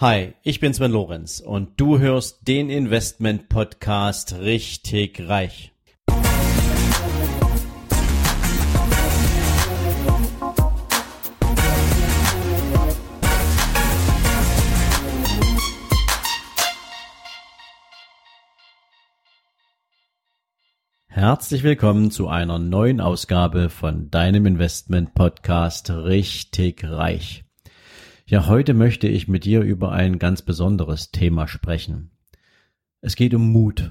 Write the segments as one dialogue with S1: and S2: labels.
S1: Hi, ich bin Sven Lorenz und du hörst den Investment Podcast richtig reich. Herzlich willkommen zu einer neuen Ausgabe von deinem Investment Podcast richtig reich. Ja, heute möchte ich mit dir über ein ganz besonderes Thema sprechen. Es geht um Mut.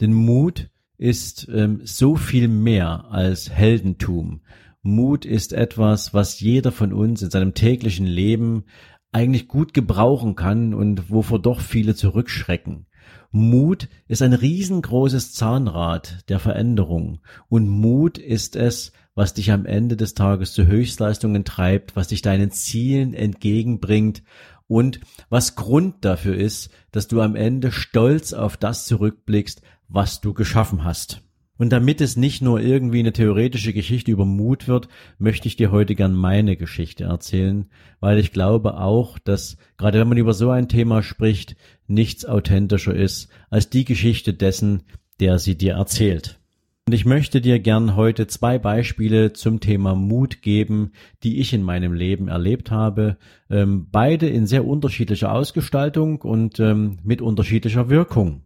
S1: Denn Mut ist ähm, so viel mehr als Heldentum. Mut ist etwas, was jeder von uns in seinem täglichen Leben eigentlich gut gebrauchen kann und wovor doch viele zurückschrecken. Mut ist ein riesengroßes Zahnrad der Veränderung und Mut ist es, was dich am Ende des Tages zu Höchstleistungen treibt, was dich deinen Zielen entgegenbringt und was Grund dafür ist, dass du am Ende stolz auf das zurückblickst, was du geschaffen hast. Und damit es nicht nur irgendwie eine theoretische Geschichte über Mut wird, möchte ich dir heute gern meine Geschichte erzählen, weil ich glaube auch, dass gerade wenn man über so ein Thema spricht, nichts authentischer ist als die Geschichte dessen, der sie dir erzählt. Und ich möchte dir gern heute zwei Beispiele zum Thema Mut geben, die ich in meinem Leben erlebt habe. Ähm, beide in sehr unterschiedlicher Ausgestaltung und ähm, mit unterschiedlicher Wirkung.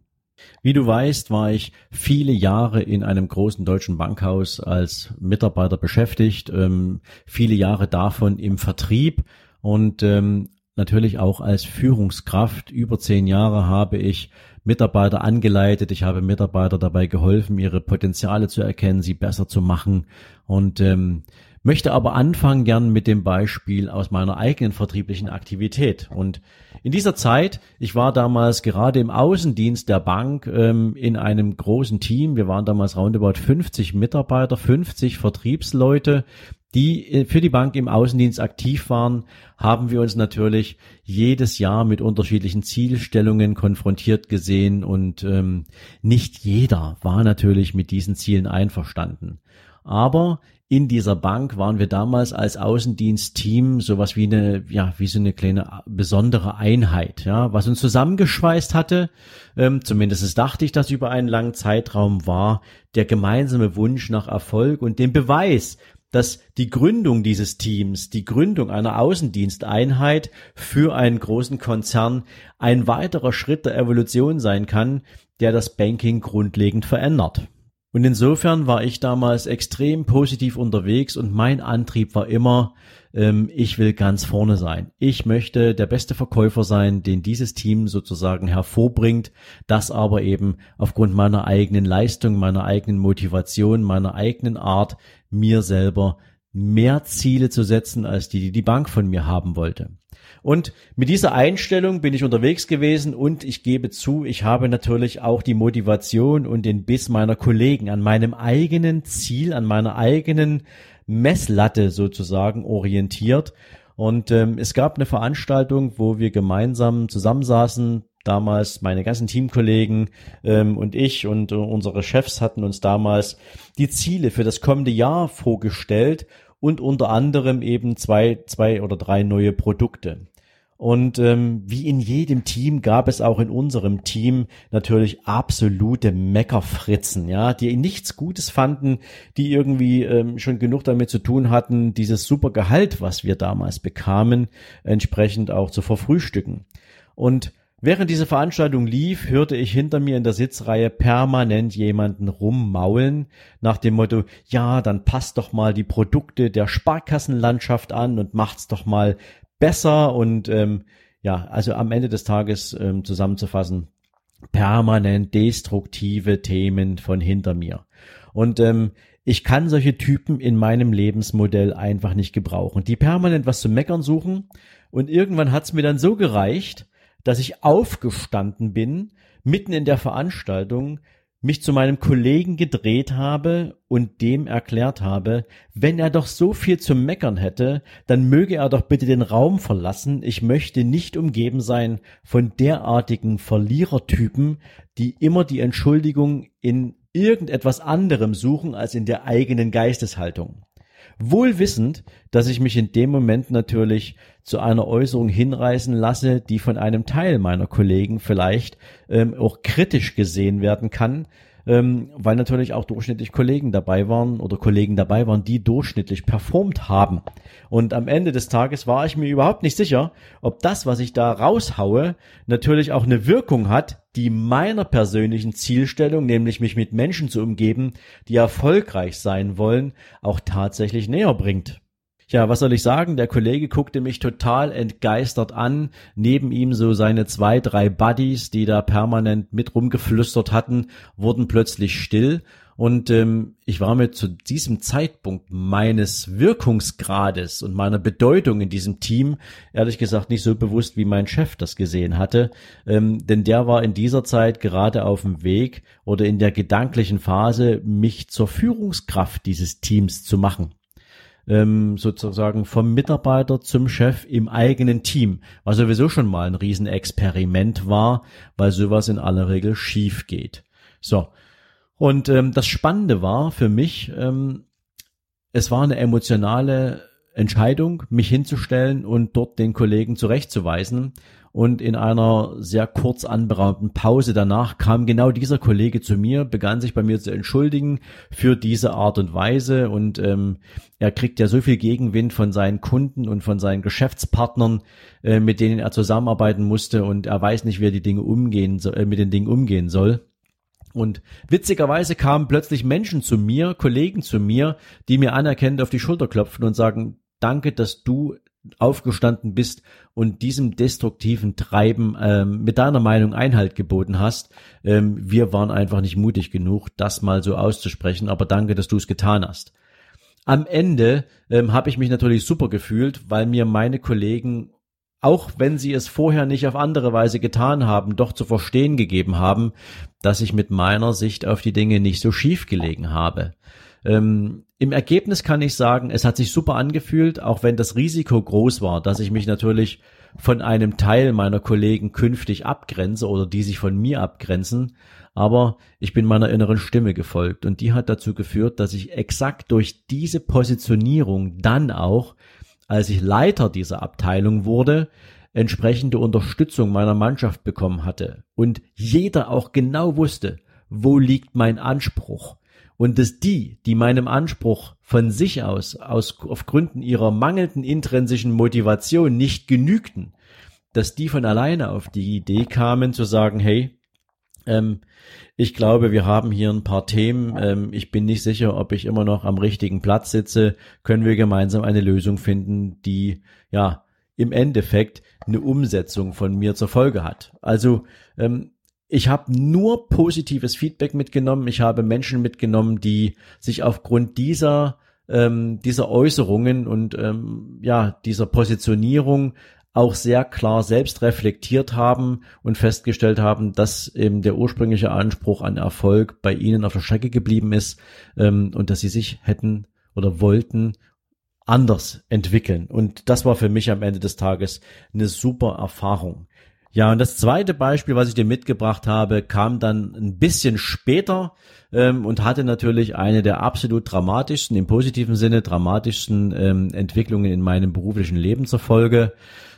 S1: Wie du weißt, war ich viele Jahre in einem großen deutschen Bankhaus als Mitarbeiter beschäftigt, ähm, viele Jahre davon im Vertrieb und ähm, natürlich auch als Führungskraft. Über zehn Jahre habe ich Mitarbeiter angeleitet, ich habe Mitarbeiter dabei geholfen, ihre Potenziale zu erkennen, sie besser zu machen und ähm, möchte aber anfangen gern mit dem Beispiel aus meiner eigenen vertrieblichen Aktivität. Und in dieser Zeit, ich war damals gerade im Außendienst der Bank ähm, in einem großen Team. Wir waren damals roundabout 50 Mitarbeiter, 50 Vertriebsleute, die äh, für die Bank im Außendienst aktiv waren, haben wir uns natürlich jedes Jahr mit unterschiedlichen Zielstellungen konfrontiert gesehen und ähm, nicht jeder war natürlich mit diesen Zielen einverstanden. Aber in dieser Bank waren wir damals als Außendienstteam sowas wie eine, ja, wie so eine kleine besondere Einheit, ja, was uns zusammengeschweißt hatte. Ähm, zumindest dachte ich, dass über einen langen Zeitraum war der gemeinsame Wunsch nach Erfolg und dem Beweis, dass die Gründung dieses Teams, die Gründung einer Außendiensteinheit für einen großen Konzern ein weiterer Schritt der Evolution sein kann, der das Banking grundlegend verändert. Und insofern war ich damals extrem positiv unterwegs und mein Antrieb war immer, ähm, ich will ganz vorne sein. Ich möchte der beste Verkäufer sein, den dieses Team sozusagen hervorbringt, das aber eben aufgrund meiner eigenen Leistung, meiner eigenen Motivation, meiner eigenen Art mir selber mehr Ziele zu setzen, als die, die die Bank von mir haben wollte. Und mit dieser Einstellung bin ich unterwegs gewesen und ich gebe zu, ich habe natürlich auch die Motivation und den Biss meiner Kollegen an meinem eigenen Ziel, an meiner eigenen Messlatte sozusagen orientiert. Und ähm, es gab eine Veranstaltung, wo wir gemeinsam zusammensaßen. Damals meine ganzen Teamkollegen ähm, und ich und äh, unsere Chefs hatten uns damals die Ziele für das kommende Jahr vorgestellt und unter anderem eben zwei, zwei oder drei neue Produkte. Und ähm, wie in jedem Team gab es auch in unserem Team natürlich absolute Meckerfritzen, ja, die nichts Gutes fanden, die irgendwie ähm, schon genug damit zu tun hatten, dieses super Gehalt, was wir damals bekamen, entsprechend auch zu verfrühstücken. Und Während diese Veranstaltung lief, hörte ich hinter mir in der Sitzreihe permanent jemanden rummaulen nach dem Motto, ja, dann passt doch mal die Produkte der Sparkassenlandschaft an und macht's doch mal besser und ähm, ja, also am Ende des Tages ähm, zusammenzufassen, permanent destruktive Themen von hinter mir. Und ähm, ich kann solche Typen in meinem Lebensmodell einfach nicht gebrauchen, die permanent was zu meckern suchen. Und irgendwann hat's mir dann so gereicht, dass ich aufgestanden bin, mitten in der Veranstaltung, mich zu meinem Kollegen gedreht habe und dem erklärt habe, wenn er doch so viel zu meckern hätte, dann möge er doch bitte den Raum verlassen. Ich möchte nicht umgeben sein von derartigen Verlierertypen, die immer die Entschuldigung in irgendetwas anderem suchen als in der eigenen Geisteshaltung. Wohl wissend, dass ich mich in dem Moment natürlich zu einer Äußerung hinreißen lasse, die von einem Teil meiner Kollegen vielleicht ähm, auch kritisch gesehen werden kann, ähm, weil natürlich auch durchschnittlich Kollegen dabei waren oder Kollegen dabei waren, die durchschnittlich performt haben. Und am Ende des Tages war ich mir überhaupt nicht sicher, ob das, was ich da raushaue, natürlich auch eine Wirkung hat, die meiner persönlichen Zielstellung, nämlich mich mit Menschen zu umgeben, die erfolgreich sein wollen, auch tatsächlich näher bringt. Ja, was soll ich sagen? Der Kollege guckte mich total entgeistert an. Neben ihm so seine zwei, drei Buddies, die da permanent mit rumgeflüstert hatten, wurden plötzlich still. Und ähm, ich war mir zu diesem Zeitpunkt meines Wirkungsgrades und meiner Bedeutung in diesem Team ehrlich gesagt nicht so bewusst, wie mein Chef das gesehen hatte. Ähm, denn der war in dieser Zeit gerade auf dem Weg oder in der gedanklichen Phase, mich zur Führungskraft dieses Teams zu machen ähm, sozusagen vom Mitarbeiter zum Chef im eigenen Team, was sowieso schon mal ein Riesenexperiment war, weil sowas in aller Regel schief geht. So. Und ähm, das Spannende war für mich, ähm, es war eine emotionale Entscheidung, mich hinzustellen und dort den Kollegen zurechtzuweisen. Und in einer sehr kurz anberaumten Pause danach kam genau dieser Kollege zu mir, begann sich bei mir zu entschuldigen für diese Art und Weise. Und ähm, er kriegt ja so viel Gegenwind von seinen Kunden und von seinen Geschäftspartnern, äh, mit denen er zusammenarbeiten musste. Und er weiß nicht, wie er die Dinge umgehen, äh, mit den Dingen umgehen soll. Und witzigerweise kamen plötzlich Menschen zu mir, Kollegen zu mir, die mir anerkennend auf die Schulter klopfen und sagen, danke, dass du aufgestanden bist und diesem destruktiven Treiben ähm, mit deiner Meinung Einhalt geboten hast. Ähm, wir waren einfach nicht mutig genug, das mal so auszusprechen, aber danke, dass du es getan hast. Am Ende ähm, habe ich mich natürlich super gefühlt, weil mir meine Kollegen, auch wenn sie es vorher nicht auf andere Weise getan haben, doch zu verstehen gegeben haben, dass ich mit meiner Sicht auf die Dinge nicht so schief gelegen habe. Ähm, Im Ergebnis kann ich sagen, es hat sich super angefühlt, auch wenn das Risiko groß war, dass ich mich natürlich von einem Teil meiner Kollegen künftig abgrenze oder die sich von mir abgrenzen. Aber ich bin meiner inneren Stimme gefolgt und die hat dazu geführt, dass ich exakt durch diese Positionierung dann auch, als ich Leiter dieser Abteilung wurde, entsprechende Unterstützung meiner Mannschaft bekommen hatte und jeder auch genau wusste, wo liegt mein Anspruch, und dass die, die meinem Anspruch von sich aus, aus auf Gründen ihrer mangelnden intrinsischen Motivation nicht genügten, dass die von alleine auf die Idee kamen zu sagen, hey, ähm, ich glaube, wir haben hier ein paar Themen. Ähm, ich bin nicht sicher, ob ich immer noch am richtigen Platz sitze. Können wir gemeinsam eine Lösung finden, die ja im Endeffekt eine Umsetzung von mir zur Folge hat. Also ähm, ich habe nur positives Feedback mitgenommen. Ich habe Menschen mitgenommen, die sich aufgrund dieser ähm, dieser Äußerungen und ähm, ja dieser Positionierung auch sehr klar selbst reflektiert haben und festgestellt haben, dass eben der ursprüngliche Anspruch an Erfolg bei ihnen auf der Strecke geblieben ist ähm, und dass sie sich hätten oder wollten anders entwickeln. Und das war für mich am Ende des Tages eine super Erfahrung. Ja, und das zweite Beispiel, was ich dir mitgebracht habe, kam dann ein bisschen später ähm, und hatte natürlich eine der absolut dramatischsten, im positiven Sinne dramatischsten ähm, Entwicklungen in meinem beruflichen Leben zur Folge.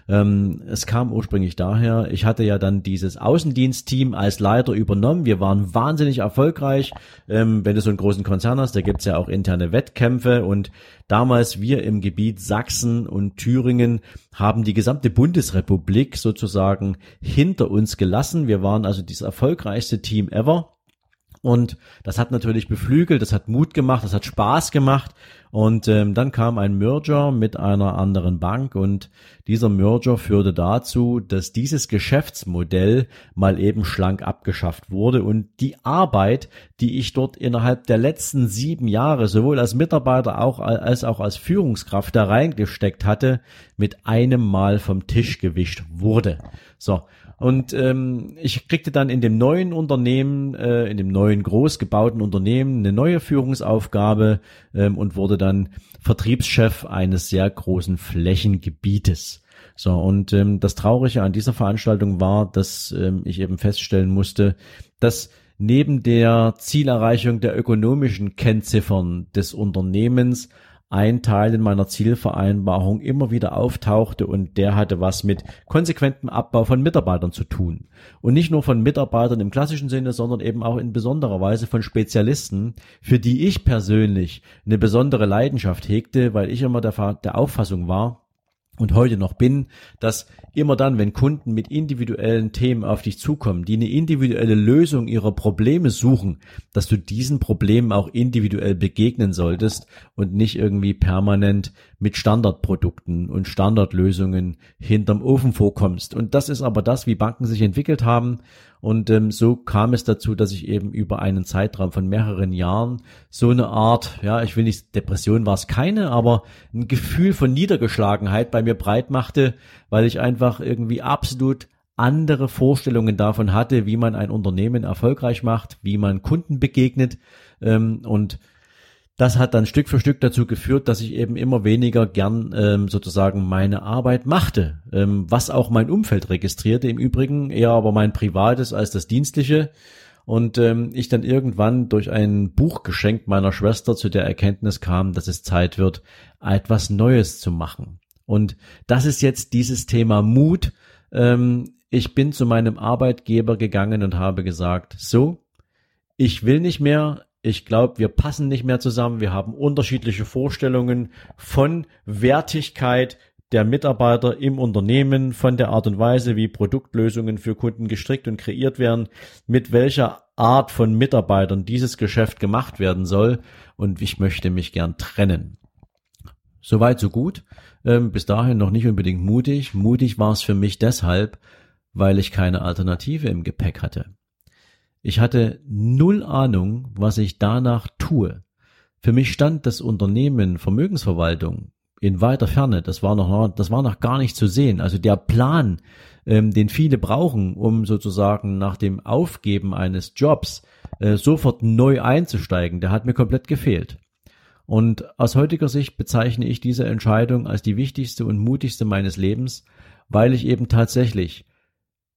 S1: Ähm, es kam ursprünglich daher, ich hatte ja dann dieses Außendienstteam als Leiter übernommen. Wir waren wahnsinnig erfolgreich. Ähm, wenn du so einen großen Konzern hast, da gibt's ja auch interne Wettkämpfe und damals wir im Gebiet Sachsen und Thüringen haben die gesamte Bundesrepublik sozusagen hinter uns gelassen. Wir waren also das erfolgreichste Team ever. Und das hat natürlich beflügelt, das hat Mut gemacht, das hat Spaß gemacht. Und ähm, dann kam ein Merger mit einer anderen Bank und dieser Merger führte dazu, dass dieses Geschäftsmodell mal eben schlank abgeschafft wurde und die Arbeit, die ich dort innerhalb der letzten sieben Jahre sowohl als Mitarbeiter auch als auch als Führungskraft da reingesteckt hatte, mit einem Mal vom Tisch gewischt wurde. So, und ähm, ich kriegte dann in dem neuen Unternehmen, äh, in dem neuen groß Unternehmen eine neue Führungsaufgabe ähm, und wurde dann Vertriebschef eines sehr großen Flächengebietes. So, und ähm, das Traurige an dieser Veranstaltung war, dass ähm, ich eben feststellen musste, dass neben der Zielerreichung der ökonomischen Kennziffern des Unternehmens ein Teil in meiner Zielvereinbarung immer wieder auftauchte und der hatte was mit konsequentem Abbau von Mitarbeitern zu tun. Und nicht nur von Mitarbeitern im klassischen Sinne, sondern eben auch in besonderer Weise von Spezialisten, für die ich persönlich eine besondere Leidenschaft hegte, weil ich immer der, der Auffassung war, und heute noch bin, dass immer dann, wenn Kunden mit individuellen Themen auf dich zukommen, die eine individuelle Lösung ihrer Probleme suchen, dass du diesen Problemen auch individuell begegnen solltest und nicht irgendwie permanent mit Standardprodukten und Standardlösungen hinterm Ofen vorkommst. Und das ist aber das, wie Banken sich entwickelt haben und ähm, so kam es dazu, dass ich eben über einen Zeitraum von mehreren Jahren so eine Art, ja, ich will nicht, Depression war es keine, aber ein Gefühl von Niedergeschlagenheit bei mir breit machte, weil ich einfach irgendwie absolut andere Vorstellungen davon hatte, wie man ein Unternehmen erfolgreich macht, wie man Kunden begegnet ähm, und das hat dann Stück für Stück dazu geführt, dass ich eben immer weniger gern ähm, sozusagen meine Arbeit machte, ähm, was auch mein Umfeld registrierte. Im Übrigen eher aber mein privates als das dienstliche. Und ähm, ich dann irgendwann durch ein Buchgeschenk meiner Schwester zu der Erkenntnis kam, dass es Zeit wird, etwas Neues zu machen. Und das ist jetzt dieses Thema Mut. Ähm, ich bin zu meinem Arbeitgeber gegangen und habe gesagt, so, ich will nicht mehr ich glaube, wir passen nicht mehr zusammen. Wir haben unterschiedliche Vorstellungen von Wertigkeit der Mitarbeiter im Unternehmen, von der Art und Weise, wie Produktlösungen für Kunden gestrickt und kreiert werden, mit welcher Art von Mitarbeitern dieses Geschäft gemacht werden soll. Und ich möchte mich gern trennen. Soweit, so gut. Ähm, bis dahin noch nicht unbedingt mutig. Mutig war es für mich deshalb, weil ich keine Alternative im Gepäck hatte. Ich hatte null Ahnung, was ich danach tue. Für mich stand das Unternehmen Vermögensverwaltung in weiter Ferne. Das war noch, das war noch gar nicht zu sehen. Also der Plan, ähm, den viele brauchen, um sozusagen nach dem Aufgeben eines Jobs äh, sofort neu einzusteigen, der hat mir komplett gefehlt. Und aus heutiger Sicht bezeichne ich diese Entscheidung als die wichtigste und mutigste meines Lebens, weil ich eben tatsächlich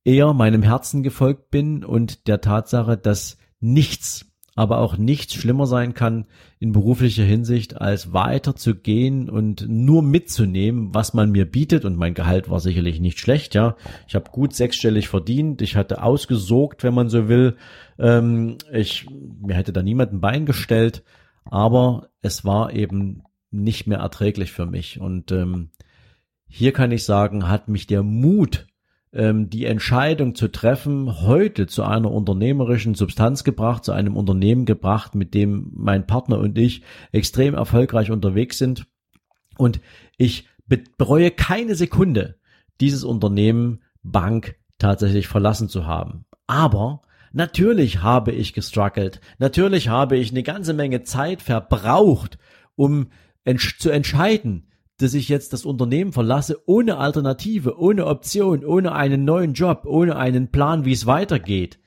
S1: eher meinem Herzen gefolgt bin und der Tatsache, dass nichts, aber auch nichts schlimmer sein kann in beruflicher Hinsicht, als weiter zu gehen und nur mitzunehmen, was man mir bietet. Und mein Gehalt war sicherlich nicht schlecht, ja. Ich habe gut sechsstellig verdient, ich hatte ausgesorgt, wenn man so will. Ähm, ich mir hätte da niemand ein Bein gestellt, aber es war eben nicht mehr erträglich für mich. Und ähm, hier kann ich sagen, hat mich der Mut ähm, die Entscheidung zu treffen, heute zu einer unternehmerischen Substanz gebracht, zu einem Unternehmen gebracht, mit dem mein Partner und ich extrem erfolgreich unterwegs sind. Und ich bereue keine Sekunde, dieses Unternehmen Bank tatsächlich verlassen zu haben. Aber natürlich habe ich gestruggelt. Natürlich habe ich eine ganze Menge Zeit verbraucht, um zu entscheiden, dass ich jetzt das Unternehmen verlasse ohne Alternative, ohne Option, ohne einen neuen Job, ohne einen Plan, wie es weitergeht.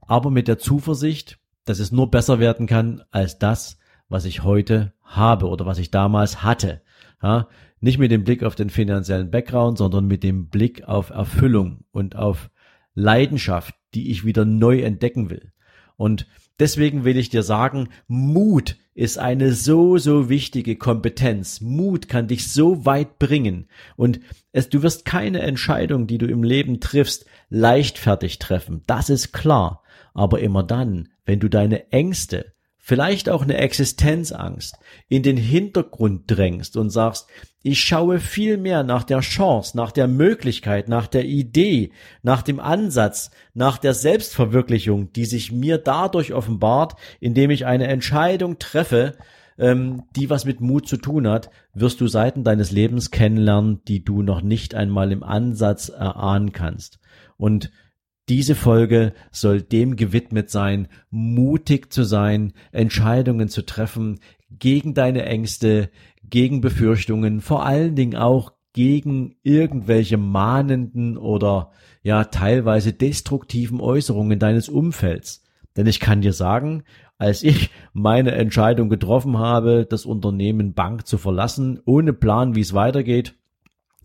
S1: Aber mit der Zuversicht, dass es nur besser werden kann als das, was ich heute habe oder was ich damals hatte. Ja, nicht mit dem Blick auf den finanziellen Background, sondern mit dem Blick auf Erfüllung und auf Leidenschaft, die ich wieder neu entdecken will. Und deswegen will ich dir sagen, Mut ist eine so, so wichtige Kompetenz. Mut kann dich so weit bringen. Und es, du wirst keine Entscheidung, die du im Leben triffst, leichtfertig treffen. Das ist klar. Aber immer dann, wenn du deine Ängste, vielleicht auch eine Existenzangst in den Hintergrund drängst und sagst, ich schaue viel mehr nach der Chance, nach der Möglichkeit, nach der Idee, nach dem Ansatz, nach der Selbstverwirklichung, die sich mir dadurch offenbart, indem ich eine Entscheidung treffe, ähm, die was mit Mut zu tun hat, wirst du Seiten deines Lebens kennenlernen, die du noch nicht einmal im Ansatz erahnen kannst. Und diese Folge soll dem gewidmet sein, mutig zu sein, Entscheidungen zu treffen gegen deine Ängste, gegen Befürchtungen, vor allen Dingen auch gegen irgendwelche mahnenden oder ja teilweise destruktiven Äußerungen deines Umfelds. Denn ich kann dir sagen, als ich meine Entscheidung getroffen habe, das Unternehmen Bank zu verlassen, ohne Plan, wie es weitergeht,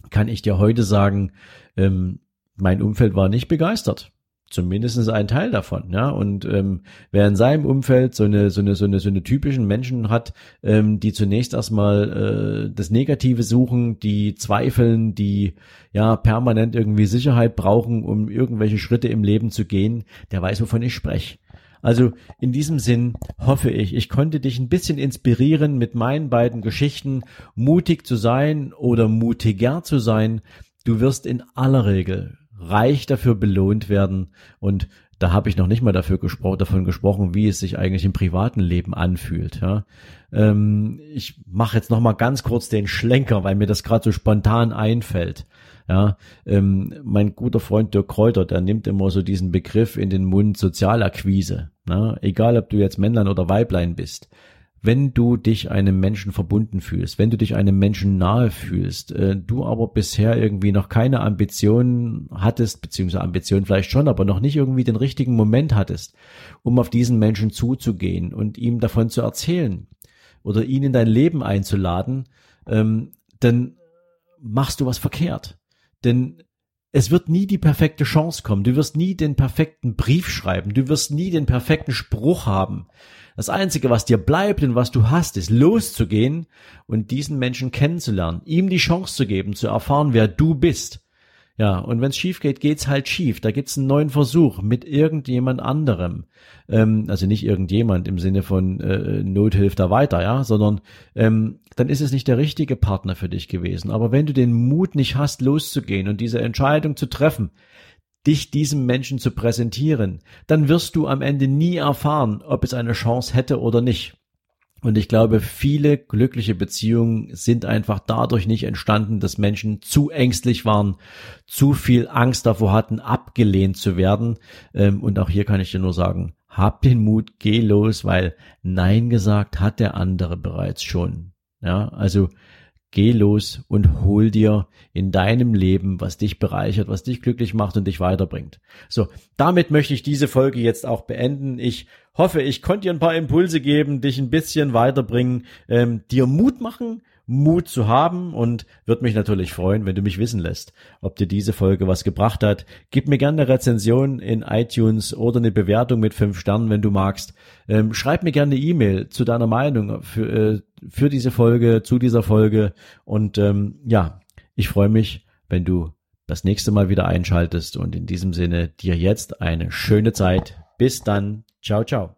S1: kann ich dir heute sagen, ähm, mein Umfeld war nicht begeistert. Zumindest ein Teil davon, ja. Und ähm, wer in seinem Umfeld so eine so eine so eine so eine typischen Menschen hat, ähm, die zunächst erstmal äh, das Negative suchen, die zweifeln, die ja permanent irgendwie Sicherheit brauchen, um irgendwelche Schritte im Leben zu gehen, der weiß, wovon ich spreche. Also in diesem Sinn hoffe ich, ich konnte dich ein bisschen inspirieren mit meinen beiden Geschichten, mutig zu sein oder mutiger zu sein. Du wirst in aller Regel reich dafür belohnt werden und da habe ich noch nicht mal dafür gespro davon gesprochen, wie es sich eigentlich im privaten Leben anfühlt. Ja. Ähm, ich mache jetzt noch mal ganz kurz den Schlenker, weil mir das gerade so spontan einfällt. Ja, ähm, mein guter Freund Dirk Kräuter, der nimmt immer so diesen Begriff in den Mund Sozialakquise. Ne? Egal, ob du jetzt Männlein oder Weiblein bist wenn du dich einem Menschen verbunden fühlst, wenn du dich einem Menschen nahe fühlst, äh, du aber bisher irgendwie noch keine Ambitionen hattest, beziehungsweise Ambitionen vielleicht schon, aber noch nicht irgendwie den richtigen Moment hattest, um auf diesen Menschen zuzugehen und ihm davon zu erzählen oder ihn in dein Leben einzuladen, ähm, dann machst du was verkehrt. Denn es wird nie die perfekte Chance kommen. Du wirst nie den perfekten Brief schreiben. Du wirst nie den perfekten Spruch haben. Das Einzige, was dir bleibt und was du hast, ist loszugehen und diesen Menschen kennenzulernen, ihm die Chance zu geben, zu erfahren, wer du bist. Ja, und wenn es schief geht, geht's halt schief. Da gibt's einen neuen Versuch mit irgendjemand anderem. Ähm, also nicht irgendjemand im Sinne von äh, Not hilft da weiter, ja, sondern ähm, dann ist es nicht der richtige Partner für dich gewesen. Aber wenn du den Mut nicht hast, loszugehen und diese Entscheidung zu treffen, dich diesem Menschen zu präsentieren, dann wirst du am Ende nie erfahren, ob es eine Chance hätte oder nicht. Und ich glaube, viele glückliche Beziehungen sind einfach dadurch nicht entstanden, dass Menschen zu ängstlich waren, zu viel Angst davor hatten, abgelehnt zu werden. Ähm, und auch hier kann ich dir nur sagen, hab den Mut, geh los, weil Nein gesagt hat der andere bereits schon. Ja, also Geh los und hol dir in deinem Leben, was dich bereichert, was dich glücklich macht und dich weiterbringt. So, damit möchte ich diese Folge jetzt auch beenden. Ich hoffe, ich konnte dir ein paar Impulse geben, dich ein bisschen weiterbringen, ähm, dir Mut machen, Mut zu haben und würde mich natürlich freuen, wenn du mich wissen lässt, ob dir diese Folge was gebracht hat. Gib mir gerne eine Rezension in iTunes oder eine Bewertung mit fünf Sternen, wenn du magst. Ähm, schreib mir gerne eine E-Mail zu deiner Meinung für, äh, für diese Folge, zu dieser Folge und ähm, ja, ich freue mich, wenn du das nächste Mal wieder einschaltest und in diesem Sinne dir jetzt eine schöne Zeit. Bis dann. Ciao, ciao.